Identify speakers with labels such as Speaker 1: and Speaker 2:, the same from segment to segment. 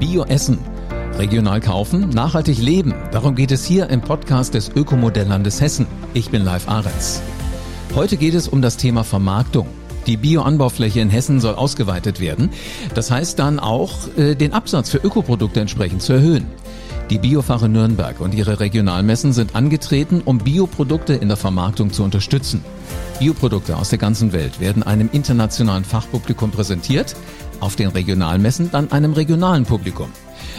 Speaker 1: Bio-Essen. Regional kaufen, nachhaltig leben. Darum geht es hier im Podcast des Ökomodelllandes Hessen. Ich bin Live Ahrens. Heute geht es um das Thema Vermarktung. Die Bioanbaufläche in Hessen soll ausgeweitet werden. Das heißt dann auch, äh, den Absatz für Ökoprodukte entsprechend zu erhöhen. Die Biofache Nürnberg und ihre Regionalmessen sind angetreten, um Bioprodukte in der Vermarktung zu unterstützen. Bioprodukte aus der ganzen Welt werden einem internationalen Fachpublikum präsentiert, auf den Regionalmessen dann einem regionalen Publikum.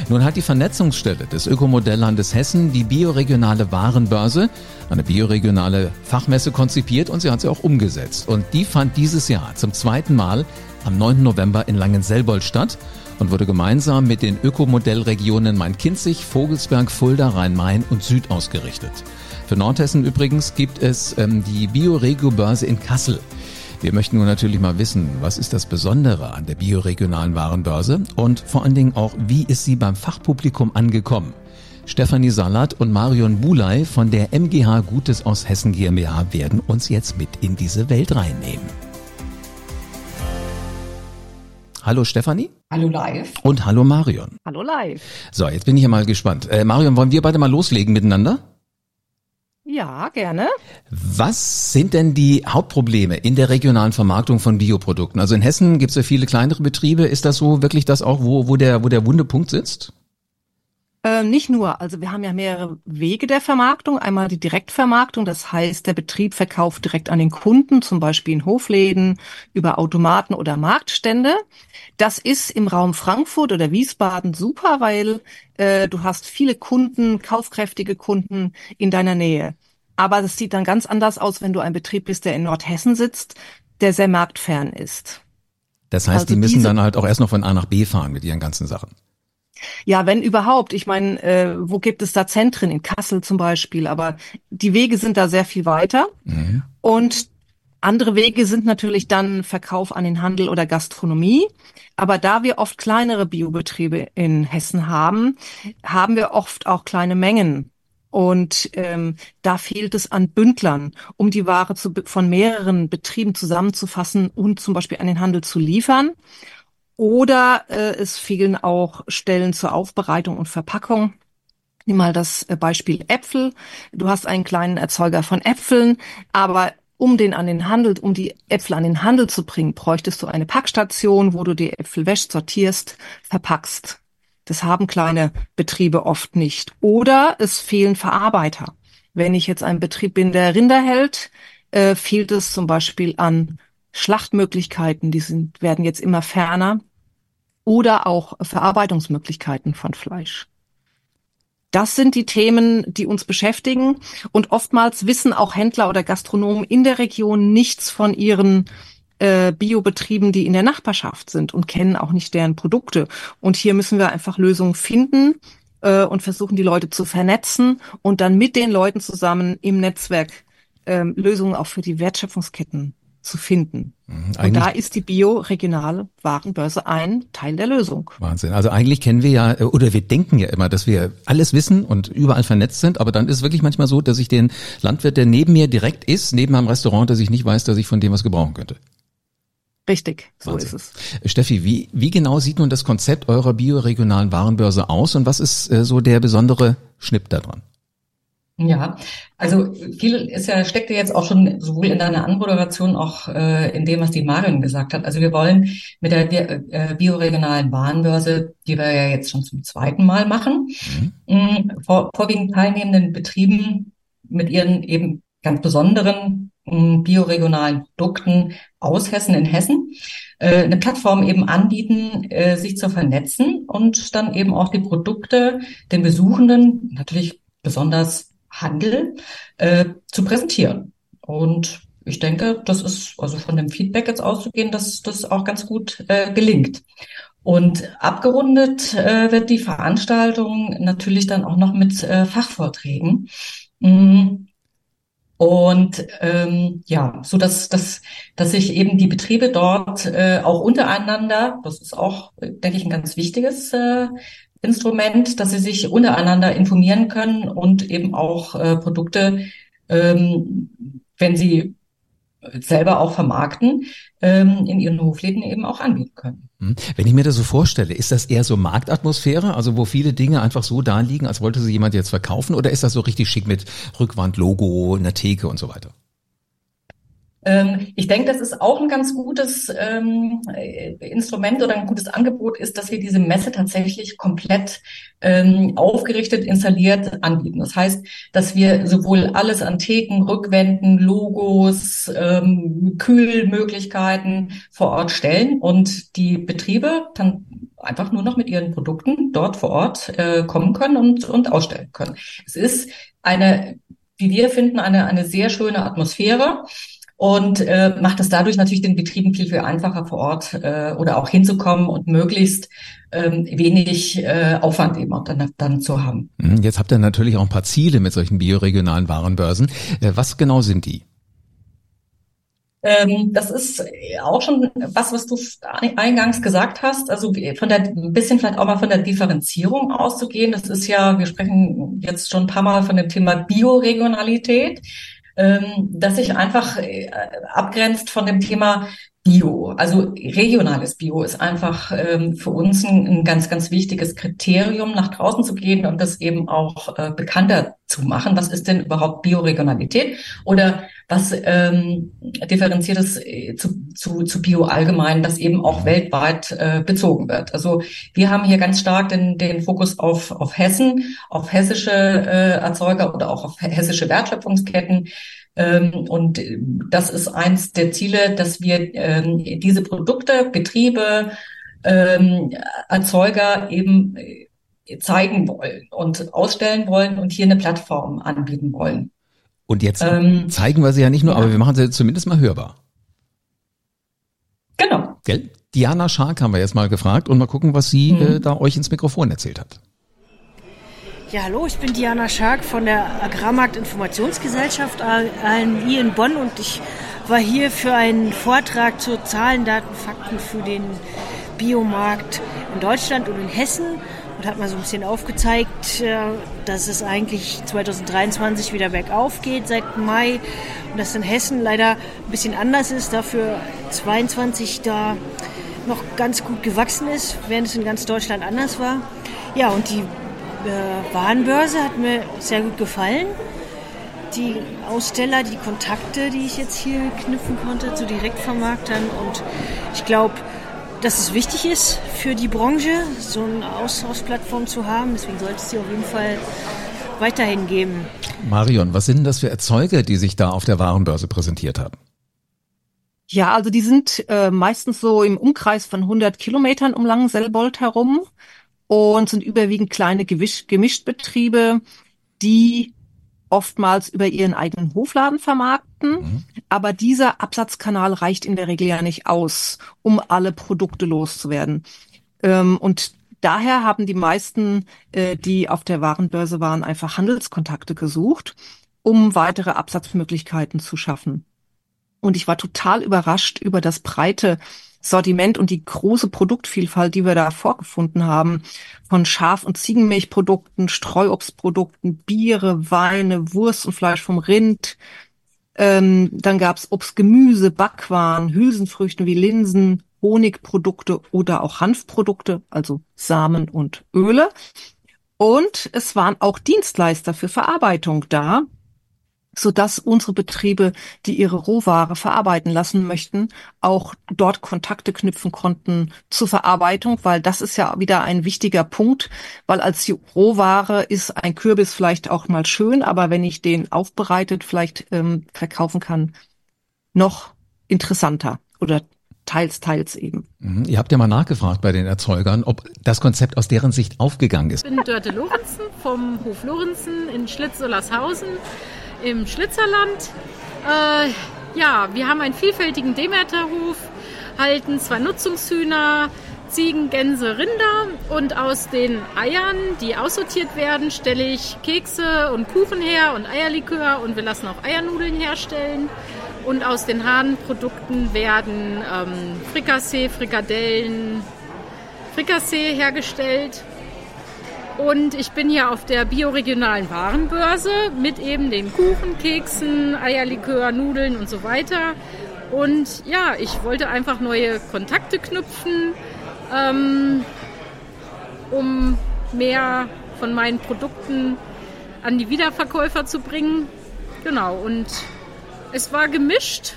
Speaker 1: Nun hat die Vernetzungsstelle des Ökomodelllandes Hessen die bioregionale Warenbörse, eine bioregionale Fachmesse konzipiert und sie hat sie auch umgesetzt. Und die fand dieses Jahr zum zweiten Mal am 9. November in Langenselbold statt und wurde gemeinsam mit den Ökomodellregionen Main-Kinzig, Vogelsberg, Fulda, Rhein-Main und Süd ausgerichtet. Für Nordhessen übrigens gibt es ähm, die Bioregio-Börse in Kassel. Wir möchten nun natürlich mal wissen, was ist das Besondere an der bioregionalen Warenbörse und vor allen Dingen auch, wie ist sie beim Fachpublikum angekommen? Stefanie Salat und Marion Bulay von der MGH Gutes aus Hessen GmbH werden uns jetzt mit in diese Welt reinnehmen. Hallo Stefanie.
Speaker 2: Hallo live.
Speaker 1: Und hallo Marion.
Speaker 3: Hallo live.
Speaker 1: So, jetzt bin ich ja mal gespannt. Äh, Marion, wollen wir beide mal loslegen miteinander?
Speaker 3: Ja, gerne.
Speaker 1: Was sind denn die Hauptprobleme in der regionalen Vermarktung von Bioprodukten? Also in Hessen gibt es ja viele kleinere Betriebe. Ist das so wirklich das auch, wo, wo, der, wo der wunde Punkt sitzt?
Speaker 3: Ähm, nicht nur. Also wir haben ja mehrere Wege der Vermarktung. Einmal die Direktvermarktung, das heißt, der Betrieb verkauft direkt an den Kunden, zum Beispiel in Hofläden, über Automaten oder Marktstände. Das ist im Raum Frankfurt oder Wiesbaden super, weil äh, du hast viele Kunden, kaufkräftige Kunden in deiner Nähe. Aber das sieht dann ganz anders aus, wenn du ein Betrieb bist, der in Nordhessen sitzt, der sehr marktfern ist.
Speaker 1: Das heißt, also die müssen dann halt auch erst noch von A nach B fahren mit ihren ganzen Sachen.
Speaker 3: Ja, wenn überhaupt. Ich meine, äh, wo gibt es da Zentren? In Kassel zum Beispiel. Aber die Wege sind da sehr viel weiter. Mhm. Und andere Wege sind natürlich dann Verkauf an den Handel oder Gastronomie. Aber da wir oft kleinere Biobetriebe in Hessen haben, haben wir oft auch kleine Mengen. Und ähm, da fehlt es an Bündlern, um die Ware zu, von mehreren Betrieben zusammenzufassen und zum Beispiel an den Handel zu liefern. Oder äh, es fehlen auch Stellen zur Aufbereitung und Verpackung. Nimm mal das äh, Beispiel Äpfel. Du hast einen kleinen Erzeuger von Äpfeln, aber um den an den Handel, um die Äpfel an den Handel zu bringen, bräuchtest du eine Packstation, wo du die Äpfel wäschst, sortierst, verpackst. Das haben kleine Betriebe oft nicht. Oder es fehlen Verarbeiter. Wenn ich jetzt ein Betrieb bin, der Rinder hält, äh, fehlt es zum Beispiel an Schlachtmöglichkeiten, die sind, werden jetzt immer ferner oder auch Verarbeitungsmöglichkeiten von Fleisch. Das sind die Themen, die uns beschäftigen. Und oftmals wissen auch Händler oder Gastronomen in der Region nichts von ihren äh, Biobetrieben, die in der Nachbarschaft sind und kennen auch nicht deren Produkte. Und hier müssen wir einfach Lösungen finden äh, und versuchen, die Leute zu vernetzen und dann mit den Leuten zusammen im Netzwerk äh, Lösungen auch für die Wertschöpfungsketten zu finden. Mhm, und da ist die bioregionale Warenbörse ein Teil der Lösung.
Speaker 1: Wahnsinn. Also eigentlich kennen wir ja, oder wir denken ja immer, dass wir alles wissen und überall vernetzt sind, aber dann ist es wirklich manchmal so, dass ich den Landwirt, der neben mir direkt ist, neben einem Restaurant, dass ich nicht weiß, dass ich von dem was gebrauchen könnte.
Speaker 3: Richtig, so Wahnsinn. ist
Speaker 1: es. Steffi, wie, wie genau sieht nun das Konzept eurer bioregionalen Warenbörse aus und was ist äh, so der besondere Schnipp daran?
Speaker 2: Ja, also viel ist ja, steckt ja jetzt auch schon sowohl in deiner Anmoderation auch äh, in dem, was die Marion gesagt hat. Also wir wollen mit der äh, bioregionalen Warenbörse, die wir ja jetzt schon zum zweiten Mal machen, mhm. vor, vorwiegend teilnehmenden Betrieben mit ihren eben ganz besonderen äh, bioregionalen Produkten aus Hessen in Hessen äh, eine Plattform eben anbieten, äh, sich zu vernetzen und dann eben auch die Produkte den Besuchenden natürlich besonders Handel äh, zu präsentieren. Und ich denke, das ist also von dem Feedback jetzt auszugehen, dass das auch ganz gut äh, gelingt. Und abgerundet äh, wird die Veranstaltung natürlich dann auch noch mit äh, Fachvorträgen. Mm. Und ähm, ja, so dass, dass, dass sich eben die Betriebe dort äh, auch untereinander, das ist auch, denke ich, ein ganz wichtiges äh, Instrument, dass sie sich untereinander informieren können und eben auch äh, Produkte, ähm, wenn sie selber auch vermarkten, ähm, in ihren Hofläden eben auch anbieten können.
Speaker 1: Hm. Wenn ich mir das so vorstelle, ist das eher so Marktatmosphäre, also wo viele Dinge einfach so da liegen, als wollte sie jemand jetzt verkaufen, oder ist das so richtig schick mit Rückwand, Logo, einer Theke und so weiter?
Speaker 2: Ähm, ich denke, das ist auch ein ganz gutes ähm, Instrument oder ein gutes Angebot ist, dass wir diese Messe tatsächlich komplett ähm, aufgerichtet, installiert anbieten. Das heißt, dass wir sowohl alles an Theken, Rückwänden, Logos, ähm, Kühlmöglichkeiten vor Ort stellen und die Betriebe dann einfach nur noch mit ihren Produkten dort vor Ort äh, kommen können und, und ausstellen können. Es ist eine, wie wir finden, eine, eine sehr schöne Atmosphäre und äh, macht es dadurch natürlich den Betrieben viel, viel einfacher vor Ort äh, oder auch hinzukommen und möglichst ähm, wenig äh, Aufwand eben auch dann, dann zu haben.
Speaker 1: Mhm, jetzt habt ihr natürlich auch ein paar Ziele mit solchen bioregionalen Warenbörsen. Äh, was genau sind die?
Speaker 2: Ähm, das ist auch schon was, was du eingangs gesagt hast. Also von der, ein bisschen vielleicht auch mal von der Differenzierung auszugehen. Das ist ja, wir sprechen jetzt schon ein paar Mal von dem Thema Bioregionalität ähm, das sich einfach äh, abgrenzt von dem Thema Bio. Also regionales Bio ist einfach ähm, für uns ein, ein, ganz, ganz wichtiges Kriterium, nach draußen zu gehen und das eben auch äh, bekannter zu machen. Was ist denn überhaupt Bioregionalität? Oder was ähm, differenziert es äh, zu, zu, zu Bio allgemein, das eben auch weltweit äh, bezogen wird? Also wir haben hier ganz stark den, den Fokus auf, auf Hessen, auf hessische äh, Erzeuger oder auch auf hessische Wertschöpfungsketten. Ähm, und das ist eins der Ziele, dass wir ähm, diese Produkte, Betriebe, ähm, Erzeuger eben äh, zeigen wollen und ausstellen wollen und hier eine Plattform anbieten wollen.
Speaker 1: Und jetzt ähm, zeigen wir sie ja nicht nur, ja. aber wir machen sie zumindest mal hörbar.
Speaker 2: Genau.
Speaker 1: Gell? Diana Schark haben wir jetzt mal gefragt und mal gucken, was sie mhm. äh, da euch ins Mikrofon erzählt hat.
Speaker 4: Ja, hallo, ich bin Diana Schark von der Agrarmarkt Informationsgesellschaft ANI in Bonn. Und ich war hier für einen Vortrag zu Zahlen, Daten, Fakten für den Biomarkt in Deutschland und in Hessen. Und hat mal so ein bisschen aufgezeigt, äh, dass es eigentlich 2023 wieder bergauf geht seit Mai. Und dass in Hessen leider ein bisschen anders ist, dafür 22 da noch ganz gut gewachsen ist, während es in ganz Deutschland anders war. Ja, und die äh, Warenbörse hat mir sehr gut gefallen. Die Aussteller, die Kontakte, die ich jetzt hier knüpfen konnte zu Direktvermarktern. Und ich glaube, dass es wichtig ist für die Branche, so eine Austauschplattform zu haben. Deswegen sollte es sie auf jeden Fall weiterhin geben.
Speaker 1: Marion, was sind das für Erzeuger, die sich da auf der Warenbörse präsentiert haben?
Speaker 3: Ja, also die sind äh, meistens so im Umkreis von 100 Kilometern um Langenselbold herum und sind überwiegend kleine Gewisch Gemischtbetriebe, die oftmals über ihren eigenen Hofladen vermarkten. Mhm. Aber dieser Absatzkanal reicht in der Regel ja nicht aus, um alle Produkte loszuwerden. Ähm, und daher haben die meisten, äh, die auf der Warenbörse waren, einfach Handelskontakte gesucht, um weitere Absatzmöglichkeiten zu schaffen. Und ich war total überrascht über das breite Sortiment und die große Produktvielfalt, die wir da vorgefunden haben, von Schaf- und Ziegenmilchprodukten, Streuobstprodukten, Biere, Weine, Wurst und Fleisch vom Rind. Ähm, dann gab's Obst, Gemüse, Backwaren, Hülsenfrüchten wie Linsen, Honigprodukte oder auch Hanfprodukte, also Samen und Öle. Und es waren auch Dienstleister für Verarbeitung da, so dass unsere Betriebe, die ihre Rohware verarbeiten lassen möchten, auch dort Kontakte knüpfen konnten zur Verarbeitung, weil das ist ja wieder ein wichtiger Punkt, weil als Rohware ist ein Kürbis vielleicht auch mal schön, aber wenn ich den aufbereitet vielleicht ähm, verkaufen kann, noch interessanter oder teils, teils eben.
Speaker 1: Mhm. Ihr habt ja mal nachgefragt bei den Erzeugern, ob das Konzept aus deren Sicht aufgegangen ist.
Speaker 5: Ich bin Dörte Lorenzen vom Hof Lorenzen in Schlitz-Ollershausen im Schlitzerland. Äh, ja, wir haben einen vielfältigen Demeterhof, halten zwei Nutzungshühner, Ziegen, Gänse, Rinder und aus den Eiern, die aussortiert werden, stelle ich Kekse und Kuchen her und Eierlikör und wir lassen auch Eiernudeln herstellen. Und aus den Hahnprodukten werden ähm, Frikassee, Frikadellen, Frikassee hergestellt. Und ich bin hier auf der bioregionalen Warenbörse mit eben den Kuchen, Keksen, Eierlikör, Nudeln und so weiter. Und ja, ich wollte einfach neue Kontakte knüpfen ähm, um mehr von meinen Produkten an die Wiederverkäufer zu bringen. Genau, und es war gemischt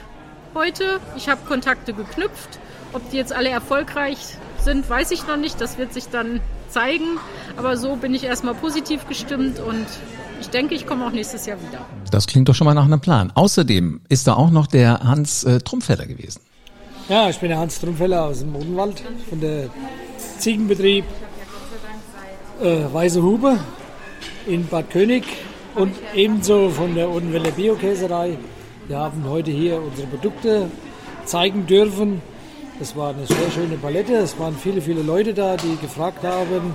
Speaker 5: heute. Ich habe Kontakte geknüpft. Ob die jetzt alle erfolgreich sind, weiß ich noch nicht. Das wird sich dann zeigen. Aber so bin ich erstmal positiv gestimmt und ich denke, ich komme auch nächstes Jahr wieder.
Speaker 1: Das klingt doch schon mal nach einem Plan. Außerdem ist da auch noch der Hans äh, Trumpfeller gewesen.
Speaker 6: Ja, ich bin der Hans Trumpfeller aus dem Odenwald von der Ziegenbetrieb äh, Weiße Hube in Bad König und ebenso von der Odenwälder Biokäserei. Wir haben heute hier unsere Produkte zeigen dürfen. Es war eine sehr schöne Palette. Es waren viele, viele Leute da, die gefragt haben.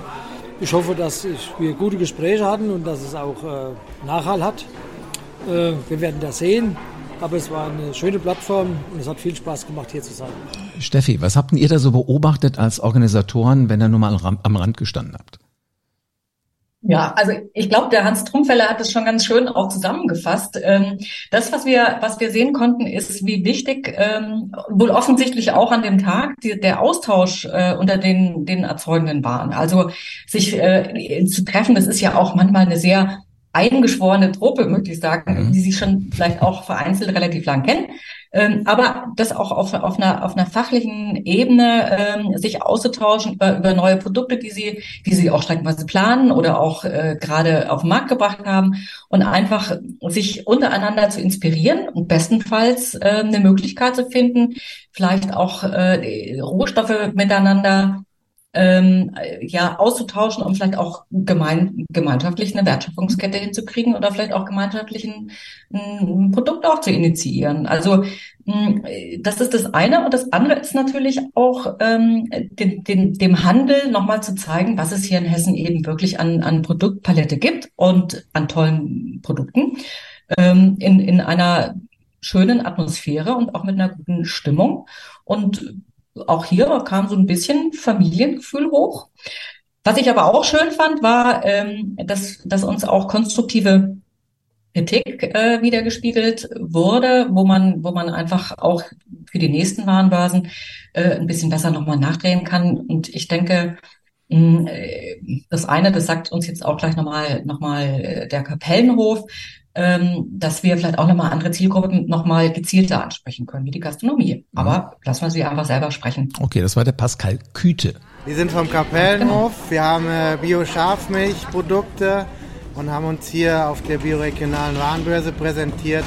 Speaker 6: Ich hoffe, dass wir gute Gespräche hatten und dass es auch äh, Nachhall hat. Äh, wir werden das sehen. Aber es war eine schöne Plattform und es hat viel Spaß gemacht, hier zu sein.
Speaker 1: Steffi, was habt ihr da so beobachtet als Organisatoren, wenn ihr nur mal am Rand gestanden habt?
Speaker 2: Ja, also ich glaube, der Hans Trumpfeller hat es schon ganz schön auch zusammengefasst. Ähm, das, was wir, was wir sehen konnten, ist, wie wichtig, ähm, wohl offensichtlich auch an dem Tag, der Austausch äh, unter den, den Erzeugenden waren. Also sich äh, zu treffen, das ist ja auch manchmal eine sehr eingeschworene Truppe, möchte ich sagen, mhm. die sich schon vielleicht auch vereinzelt relativ lang kennen. Ähm, aber das auch auf, auf, einer, auf einer fachlichen Ebene ähm, sich auszutauschen über, über neue Produkte, die sie, die sie auch streckenweise planen oder auch äh, gerade auf den Markt gebracht haben. Und einfach sich untereinander zu inspirieren und bestenfalls äh, eine Möglichkeit zu finden, vielleicht auch äh, Rohstoffe miteinander ähm, ja auszutauschen, um vielleicht auch gemein, gemeinschaftlich eine Wertschöpfungskette hinzukriegen oder vielleicht auch gemeinschaftlich ein, ein Produkt auch zu initiieren. Also das ist das eine. Und das andere ist natürlich auch ähm, den, den, dem Handel nochmal zu zeigen, was es hier in Hessen eben wirklich an, an Produktpalette gibt und an tollen Produkten ähm, in, in einer schönen Atmosphäre und auch mit einer guten Stimmung. Und auch hier kam so ein bisschen Familiengefühl hoch. Was ich aber auch schön fand, war, ähm, dass, dass uns auch konstruktive Kritik äh, wiedergespiegelt wurde, wo man, wo man einfach auch für die nächsten Warenbörsen äh, ein bisschen besser nochmal nachdrehen kann. Und ich denke, mh, äh, das eine, das sagt uns jetzt auch gleich nochmal noch äh, der Kapellenhof, ähm, dass wir vielleicht auch nochmal andere Zielgruppen nochmal gezielter ansprechen können, wie die Gastronomie. Mhm. Aber lassen wir sie einfach selber sprechen.
Speaker 1: Okay, das war der Pascal Küte.
Speaker 7: Wir sind vom Kapellenhof. Genau. Wir haben äh, Bio-Schafmilchprodukte und haben uns hier auf der bioregionalen Warenbörse präsentiert.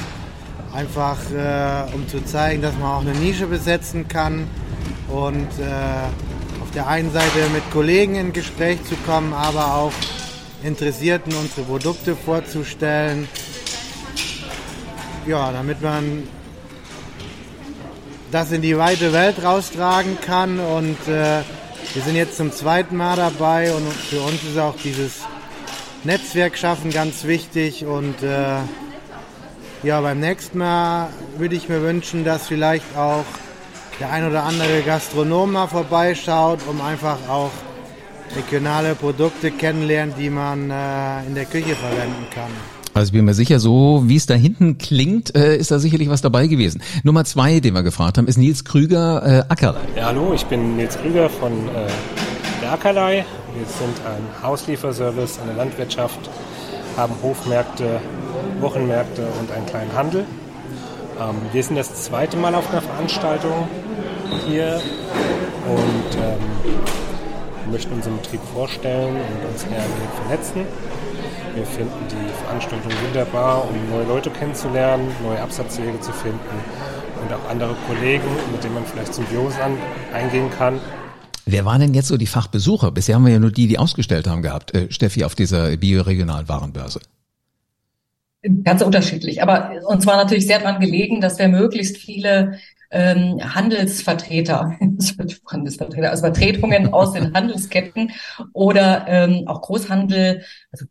Speaker 7: Einfach äh, um zu zeigen, dass man auch eine Nische besetzen kann und äh, auf der einen Seite mit Kollegen in Gespräch zu kommen, aber auch Interessierten unsere Produkte vorzustellen ja, damit man das in die weite Welt raustragen kann. Und äh, wir sind jetzt zum zweiten Mal dabei und für uns ist auch dieses Netzwerk schaffen ganz wichtig. Und äh, ja, beim nächsten Mal würde ich mir wünschen, dass vielleicht auch der ein oder andere Gastronom mal vorbeischaut, um einfach auch regionale Produkte kennenlernen, die man äh, in der Küche verwenden kann.
Speaker 1: Also ich bin mir sicher, so wie es da hinten klingt, äh, ist da sicherlich was dabei gewesen. Nummer zwei, den wir gefragt haben, ist Nils Krüger äh, Ackerlei.
Speaker 8: Ja, hallo, ich bin Nils Krüger von äh, der Ackerlei. Wir sind ein Hauslieferservice der Landwirtschaft, haben Hofmärkte, Wochenmärkte und einen kleinen Handel. Ähm, wir sind das zweite Mal auf einer Veranstaltung hier und ähm, möchten unseren Betrieb vorstellen und uns eher vernetzen. Wir finden die Veranstaltung wunderbar, um neue Leute kennenzulernen, neue Absatzwege zu finden und auch andere Kollegen, mit denen man vielleicht Symbiosen eingehen kann.
Speaker 1: Wer waren denn jetzt so die Fachbesucher? Bisher haben wir ja nur die, die ausgestellt haben gehabt, äh, Steffi, auf dieser Bioregionalwarenbörse.
Speaker 2: Ganz unterschiedlich. Aber uns war natürlich sehr daran gelegen, dass wir möglichst viele ähm, Handelsvertreter, Handelsvertreter, also Vertretungen aus den Handelsketten oder ähm, auch Großhandel, also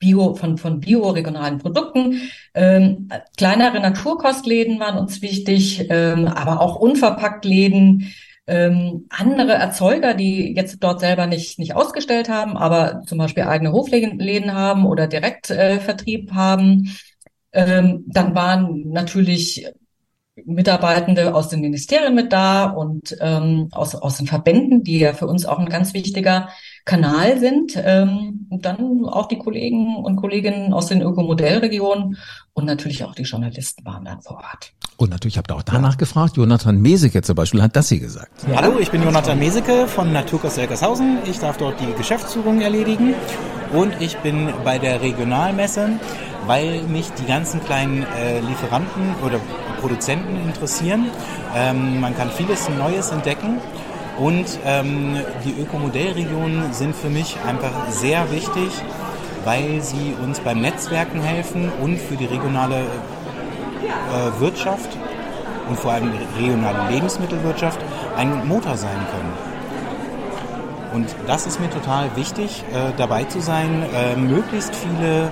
Speaker 2: Bio, von, von bioregionalen Produkten. Ähm, kleinere Naturkostläden waren uns wichtig, ähm, aber auch Unverpacktläden, ähm, andere Erzeuger, die jetzt dort selber nicht, nicht ausgestellt haben, aber zum Beispiel eigene Hofläden haben oder Direktvertrieb äh, haben. Ähm, dann waren natürlich Mitarbeitende aus den Ministerien mit da und ähm, aus, aus den Verbänden, die ja für uns auch ein ganz wichtiger Kanal sind. Ähm, und dann auch die Kollegen und Kolleginnen aus den Ökomodellregionen und natürlich auch die Journalisten waren dann vor Ort.
Speaker 1: Und natürlich habt ihr auch danach gefragt. Jonathan Meseke zum Beispiel hat das hier gesagt.
Speaker 9: Ja. Hallo, ich bin Jonathan Meseke von Naturkost Elkershausen. Ich darf dort die Geschäftsführung erledigen und ich bin bei der Regionalmesse, weil mich die ganzen kleinen äh, Lieferanten oder Produzenten interessieren. Ähm, man kann vieles Neues entdecken. Und ähm, die Ökomodellregionen sind für mich einfach sehr wichtig, weil sie uns beim Netzwerken helfen und für die regionale äh, Wirtschaft und vor allem die regionale Lebensmittelwirtschaft ein Motor sein können. Und das ist mir total wichtig, äh, dabei zu sein, äh, möglichst viele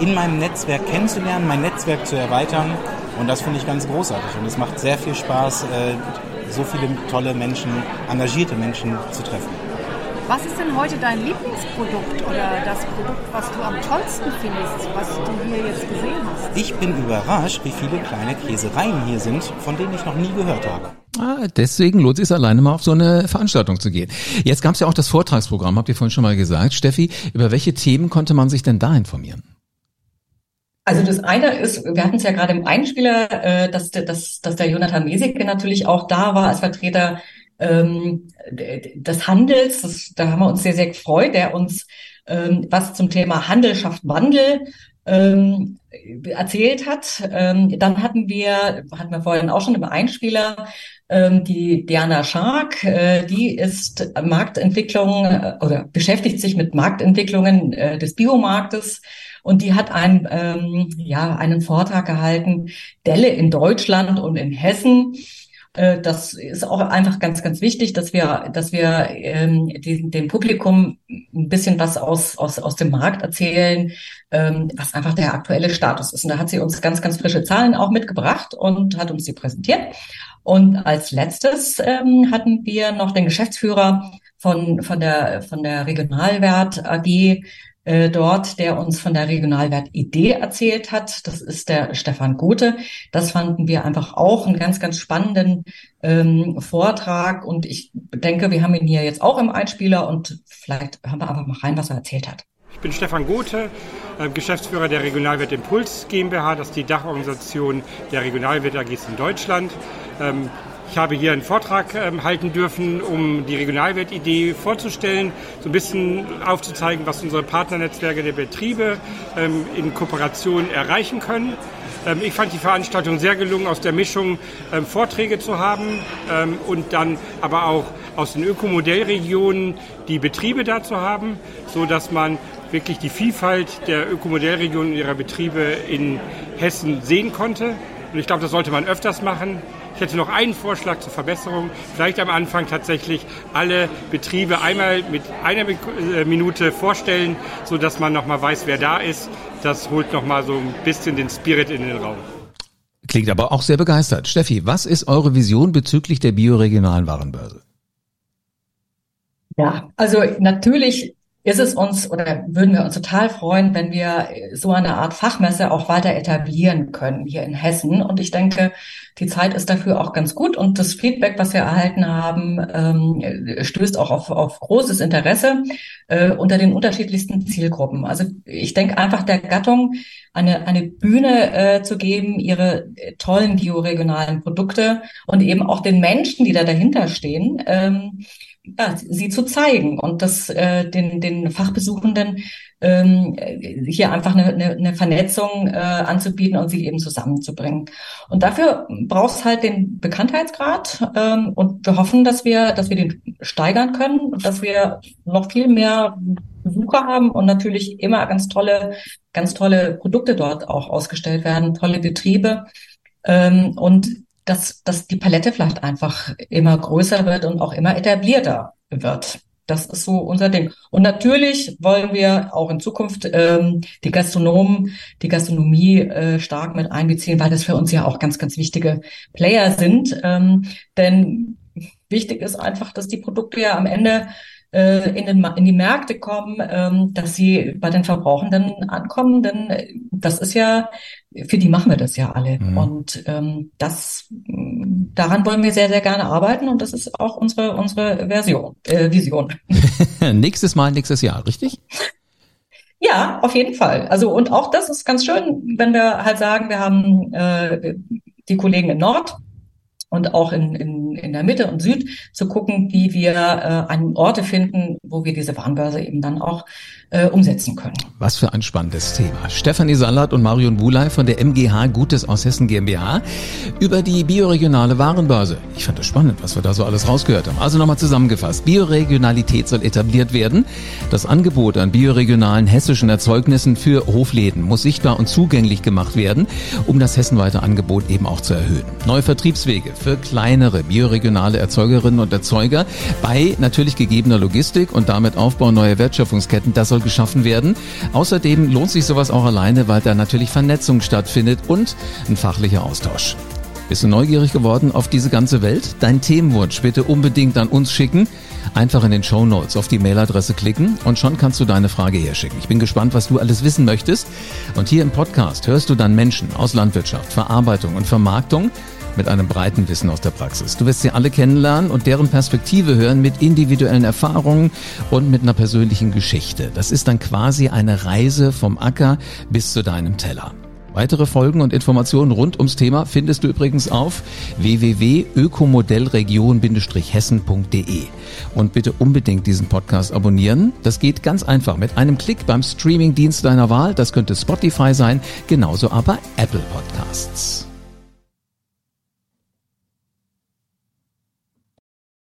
Speaker 9: in meinem Netzwerk kennenzulernen, mein Netzwerk zu erweitern. Und das finde ich ganz großartig. Und es macht sehr viel Spaß, äh, so viele tolle Menschen, engagierte Menschen zu treffen.
Speaker 3: Was ist denn heute dein Lieblingsprodukt oder das Produkt, was du am tollsten findest, was du hier jetzt gesehen hast?
Speaker 9: Ich bin überrascht, wie viele kleine Käsereien hier sind, von denen ich noch nie gehört habe.
Speaker 1: Ah, deswegen lohnt es sich alleine mal auf so eine Veranstaltung zu gehen. Jetzt gab es ja auch das Vortragsprogramm, habt ihr vorhin schon mal gesagt. Steffi, über welche Themen konnte man sich denn da informieren?
Speaker 2: Also das eine ist, wir hatten es ja gerade im Einspieler, äh, dass, dass, dass der Jonathan Meseke natürlich auch da war als Vertreter ähm, des Handels. Das, da haben wir uns sehr, sehr gefreut, der uns ähm, was zum Thema Handel schafft Wandel ähm, erzählt hat. Ähm, dann hatten wir, hatten wir vorhin auch schon im Einspieler, die Diana Schark, äh, die ist Marktentwicklung äh, oder beschäftigt sich mit Marktentwicklungen äh, des Biomarktes und die hat ein, ähm, ja, einen Vortrag gehalten, Delle in Deutschland und in Hessen. Das ist auch einfach ganz, ganz wichtig, dass wir, dass wir ähm, die, dem Publikum ein bisschen was aus, aus, aus dem Markt erzählen, ähm, was einfach der aktuelle Status ist. Und da hat sie uns ganz, ganz frische Zahlen auch mitgebracht und hat uns die präsentiert. Und als letztes ähm, hatten wir noch den Geschäftsführer von, von der, von der Regionalwert AG, äh, dort, der uns von der Regionalwert-Idee erzählt hat. Das ist der Stefan Gothe. Das fanden wir einfach auch einen ganz, ganz spannenden ähm, Vortrag. Und ich denke, wir haben ihn hier jetzt auch im Einspieler und vielleicht hören wir einfach mal rein, was er erzählt hat.
Speaker 10: Ich bin Stefan Gothe, äh, Geschäftsführer der Regionalwert Impuls GmbH. Das ist die Dachorganisation der Regionalwert AGs in Deutschland. Ähm, ich habe hier einen Vortrag ähm, halten dürfen, um die Regionalwertidee vorzustellen, so ein bisschen aufzuzeigen, was unsere Partnernetzwerke der Betriebe ähm, in Kooperation erreichen können. Ich fand die Veranstaltung sehr gelungen, aus der Mischung Vorträge zu haben und dann aber auch aus den Ökomodellregionen die Betriebe da zu haben, so dass man wirklich die Vielfalt der Ökomodellregionen ihrer Betriebe in Hessen sehen konnte. Und ich glaube, das sollte man öfters machen. Ich hätte noch einen Vorschlag zur Verbesserung. Vielleicht am Anfang tatsächlich alle Betriebe einmal mit einer äh, Minute vorstellen, sodass man nochmal weiß, wer da ist. Das holt nochmal so ein bisschen den Spirit in den Raum.
Speaker 1: Klingt aber auch sehr begeistert. Steffi, was ist eure Vision bezüglich der bioregionalen Warenbörse?
Speaker 2: Ja, also natürlich ist es uns oder würden wir uns total freuen, wenn wir so eine Art Fachmesse auch weiter etablieren können hier in Hessen. Und ich denke, die Zeit ist dafür auch ganz gut und das Feedback, was wir erhalten haben, ähm, stößt auch auf, auf großes Interesse äh, unter den unterschiedlichsten Zielgruppen. Also ich denke einfach der Gattung eine, eine Bühne äh, zu geben, ihre tollen bioregionalen Produkte und eben auch den Menschen, die da dahinter stehen, ähm, ja, sie zu zeigen und das äh, den, den Fachbesuchenden ähm, hier einfach eine, eine, eine Vernetzung äh, anzubieten und sie eben zusammenzubringen. Und dafür braucht es halt den Bekanntheitsgrad ähm, und wir hoffen, dass wir, dass wir den steigern können und dass wir noch viel mehr Besucher haben und natürlich immer ganz tolle, ganz tolle Produkte dort auch ausgestellt werden, tolle Betriebe. Ähm, und dass, dass die Palette vielleicht einfach immer größer wird und auch immer etablierter wird. Das ist so unser Ding. Und natürlich wollen wir auch in Zukunft ähm, die Gastronomen, die Gastronomie äh, stark mit einbeziehen, weil das für uns ja auch ganz, ganz wichtige Player sind. Ähm, denn wichtig ist einfach, dass die Produkte ja am Ende äh, in, den, in die Märkte kommen, ähm, dass sie bei den Verbrauchenden ankommen, denn das ist ja, für die machen wir das ja alle. Mhm. Und ähm, das daran wollen wir sehr, sehr gerne arbeiten und das ist auch unsere, unsere Version, äh, Vision.
Speaker 1: Nächstes Mal, nächstes Jahr, richtig?
Speaker 2: Ja, auf jeden Fall. Also und auch das ist ganz schön, wenn wir halt sagen, wir haben äh, die Kollegen in Nord und auch in, in, in der Mitte und Süd zu gucken, wie wir äh, an Orte finden, wo wir diese Warenbörse eben dann auch äh, umsetzen können.
Speaker 1: Was für ein spannendes Thema. Stefanie Salat und Marion Bulay von der MGH Gutes aus Hessen GmbH über die bioregionale Warenbörse. Ich fand das spannend, was wir da so alles rausgehört haben. Also nochmal zusammengefasst. Bioregionalität soll etabliert werden. Das Angebot an bioregionalen hessischen Erzeugnissen für Hofläden muss sichtbar und zugänglich gemacht werden, um das hessenweite Angebot eben auch zu erhöhen. Neue Vertriebswege für kleinere bioregionale Erzeugerinnen und Erzeuger bei natürlich gegebener Logistik und damit Aufbau neuer Wertschöpfungsketten. Das soll geschaffen werden. Außerdem lohnt sich sowas auch alleine, weil da natürlich Vernetzung stattfindet und ein fachlicher Austausch. Bist du neugierig geworden auf diese ganze Welt? Dein Themenwunsch bitte unbedingt an uns schicken. Einfach in den Show Notes auf die Mailadresse klicken und schon kannst du deine Frage herschicken. Ich bin gespannt, was du alles wissen möchtest. Und hier im Podcast hörst du dann Menschen aus Landwirtschaft, Verarbeitung und Vermarktung, mit einem breiten Wissen aus der Praxis. Du wirst sie alle kennenlernen und deren Perspektive hören mit individuellen Erfahrungen und mit einer persönlichen Geschichte. Das ist dann quasi eine Reise vom Acker bis zu deinem Teller. Weitere Folgen und Informationen rund ums Thema findest du übrigens auf www.ökomodellregion-hessen.de. Und bitte unbedingt diesen Podcast abonnieren. Das geht ganz einfach mit einem Klick beim Streamingdienst deiner Wahl. Das könnte Spotify sein, genauso aber Apple Podcasts.